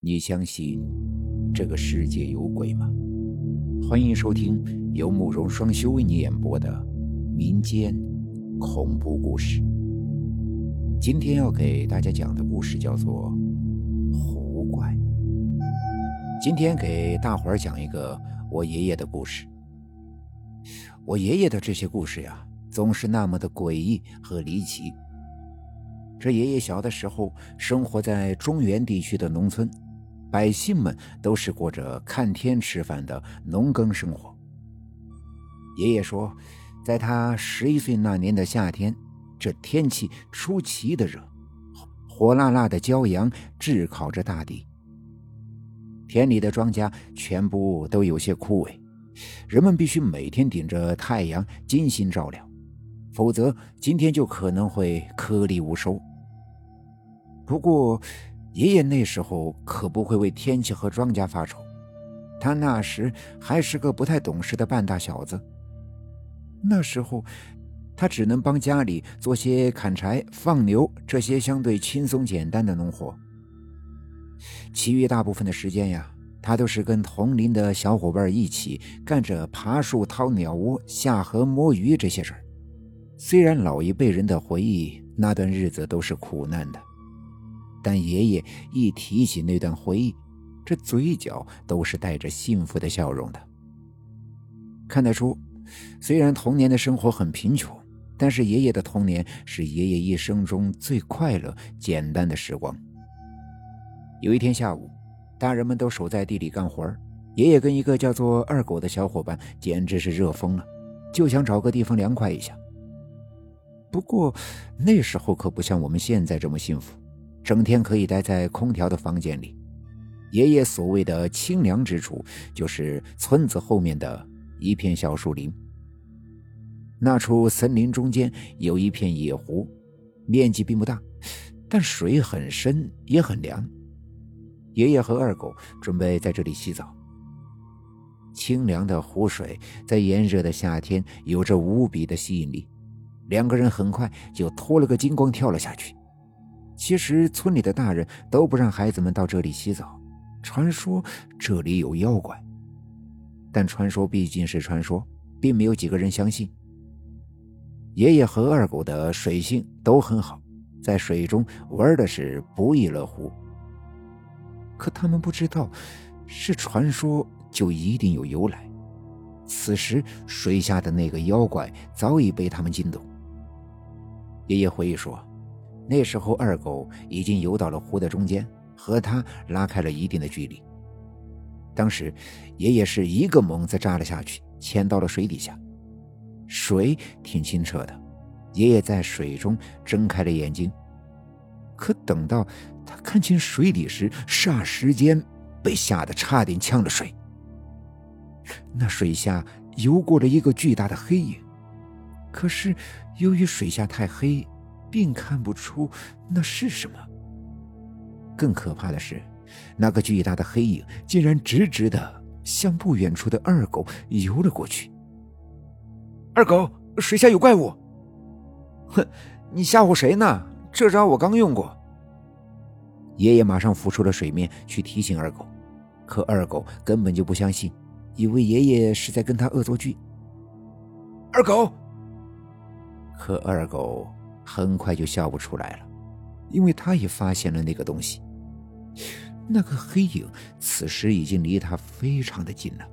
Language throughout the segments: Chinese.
你相信这个世界有鬼吗？欢迎收听由慕容双修为你演播的民间恐怖故事。今天要给大家讲的故事叫做《狐怪》。今天给大伙儿讲一个我爷爷的故事。我爷爷的这些故事呀，总是那么的诡异和离奇。这爷爷小的时候生活在中原地区的农村。百姓们都是过着看天吃饭的农耕生活。爷爷说，在他十一岁那年的夏天，这天气出奇的热，火辣辣的骄阳炙烤着大地，田里的庄稼全部都有些枯萎，人们必须每天顶着太阳精心照料，否则今天就可能会颗粒无收。不过，爷爷那时候可不会为天气和庄稼发愁，他那时还是个不太懂事的半大小子。那时候，他只能帮家里做些砍柴、放牛这些相对轻松简单的农活，其余大部分的时间呀，他都是跟同龄的小伙伴一起干着爬树、掏鸟窝、下河摸鱼这些事儿。虽然老一辈人的回忆，那段日子都是苦难的。但爷爷一提起那段回忆，这嘴角都是带着幸福的笑容的。看得出，虽然童年的生活很贫穷，但是爷爷的童年是爷爷一生中最快乐、简单的时光。有一天下午，大人们都守在地里干活爷爷跟一个叫做二狗的小伙伴简直是热疯了，就想找个地方凉快一下。不过那时候可不像我们现在这么幸福。整天可以待在空调的房间里。爷爷所谓的清凉之处，就是村子后面的一片小树林。那处森林中间有一片野湖，面积并不大，但水很深也很凉。爷爷和二狗准备在这里洗澡。清凉的湖水在炎热的夏天有着无比的吸引力，两个人很快就脱了个精光，跳了下去。其实村里的大人都不让孩子们到这里洗澡，传说这里有妖怪。但传说毕竟是传说，并没有几个人相信。爷爷和二狗的水性都很好，在水中玩的是不亦乐乎。可他们不知道，是传说就一定有由来。此时水下的那个妖怪早已被他们惊动。爷爷回忆说。那时候，二狗已经游到了湖的中间，和他拉开了一定的距离。当时，爷爷是一个猛子扎了下去，潜到了水底下。水挺清澈的，爷爷在水中睁开了眼睛。可等到他看清水底时，霎时间被吓得差点呛了水。那水下游过了一个巨大的黑影，可是由于水下太黑。并看不出那是什么。更可怕的是，那个巨大的黑影竟然直直的向不远处的二狗游了过去。二狗，水下有怪物！哼，你吓唬谁呢？这招我刚用过。爷爷马上浮出了水面去提醒二狗，可二狗根本就不相信，以为爷爷是在跟他恶作剧。二狗，可二狗。很快就笑不出来了，因为他也发现了那个东西。那个黑影此时已经离他非常的近了，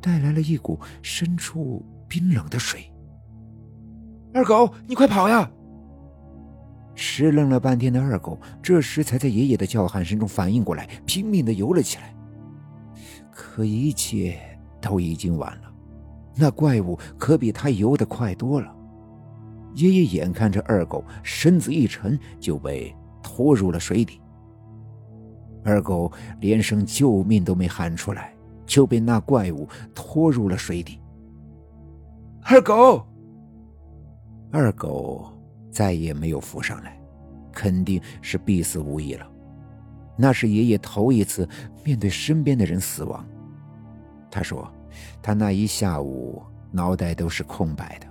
带来了一股深处冰冷的水。二狗，你快跑呀！迟愣了半天的二狗，这时才在爷爷的叫喊声中反应过来，拼命的游了起来。可一切都已经晚了，那怪物可比他游得快多了。爷爷眼看着二狗身子一沉，就被拖入了水底。二狗连声救命都没喊出来，就被那怪物拖入了水底。二狗，二狗再也没有浮上来，肯定是必死无疑了。那是爷爷头一次面对身边的人死亡。他说，他那一下午脑袋都是空白的。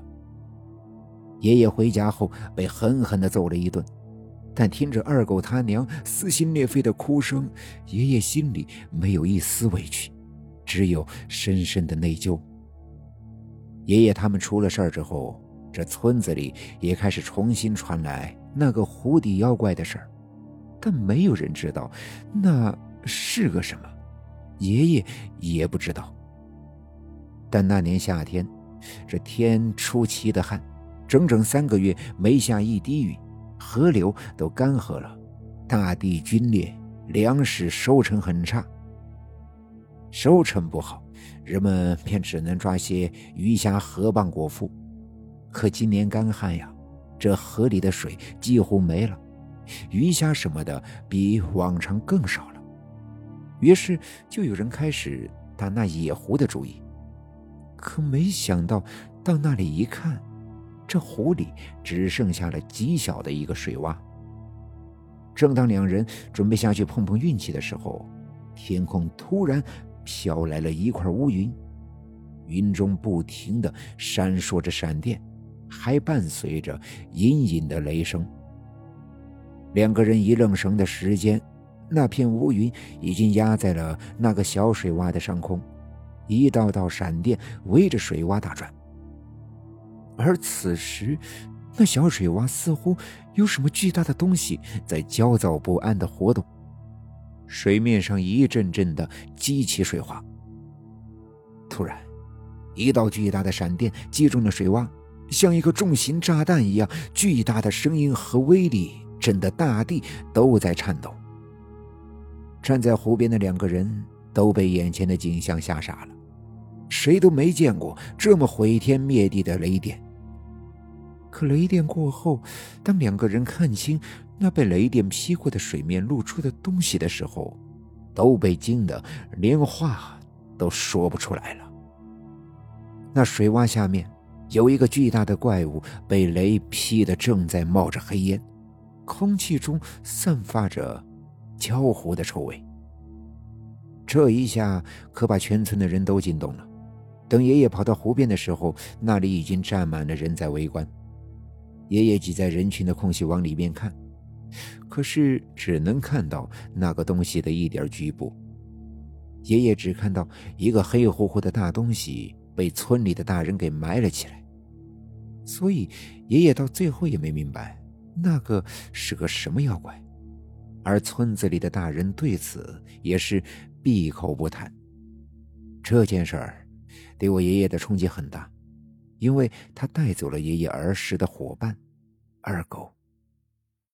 爷爷回家后被狠狠地揍了一顿，但听着二狗他娘撕心裂肺的哭声，爷爷心里没有一丝委屈，只有深深的内疚。爷爷他们出了事儿之后，这村子里也开始重新传来那个湖底妖怪的事儿，但没有人知道那是个什么，爷爷也不知道。但那年夏天，这天出奇的旱，整整三个月没下一滴雨，河流都干涸了，大地龟裂，粮食收成很差。收成不好。人们便只能抓些鱼虾河蚌果腹，可今年干旱呀，这河里的水几乎没了，鱼虾什么的比往常更少了。于是就有人开始打那野湖的主意，可没想到到那里一看，这湖里只剩下了极小的一个水洼。正当两人准备下去碰碰运气的时候，天空突然。飘来了一块乌云，云中不停的闪烁着闪电，还伴随着隐隐的雷声。两个人一愣神的时间，那片乌云已经压在了那个小水洼的上空，一道道闪电围着水洼打转。而此时，那小水洼似乎有什么巨大的东西在焦躁不安的活动。水面上一阵阵的激起水花。突然，一道巨大的闪电击中了水洼，像一个重型炸弹一样，巨大的声音和威力震得大地都在颤抖。站在湖边的两个人都被眼前的景象吓傻了，谁都没见过这么毁天灭地的雷电。可雷电过后，当两个人看清那被雷电劈过的水面露出的东西的时候，都被惊得连话都说不出来了。那水洼下面有一个巨大的怪物，被雷劈得正在冒着黑烟，空气中散发着焦糊的臭味。这一下可把全村的人都惊动了。等爷爷跑到湖边的时候，那里已经站满了人在围观。爷爷挤在人群的空隙往里面看，可是只能看到那个东西的一点局部。爷爷只看到一个黑乎乎的大东西被村里的大人给埋了起来，所以爷爷到最后也没明白那个是个什么妖怪。而村子里的大人对此也是闭口不谈。这件事儿对我爷爷的冲击很大。因为他带走了爷爷儿时的伙伴，二狗。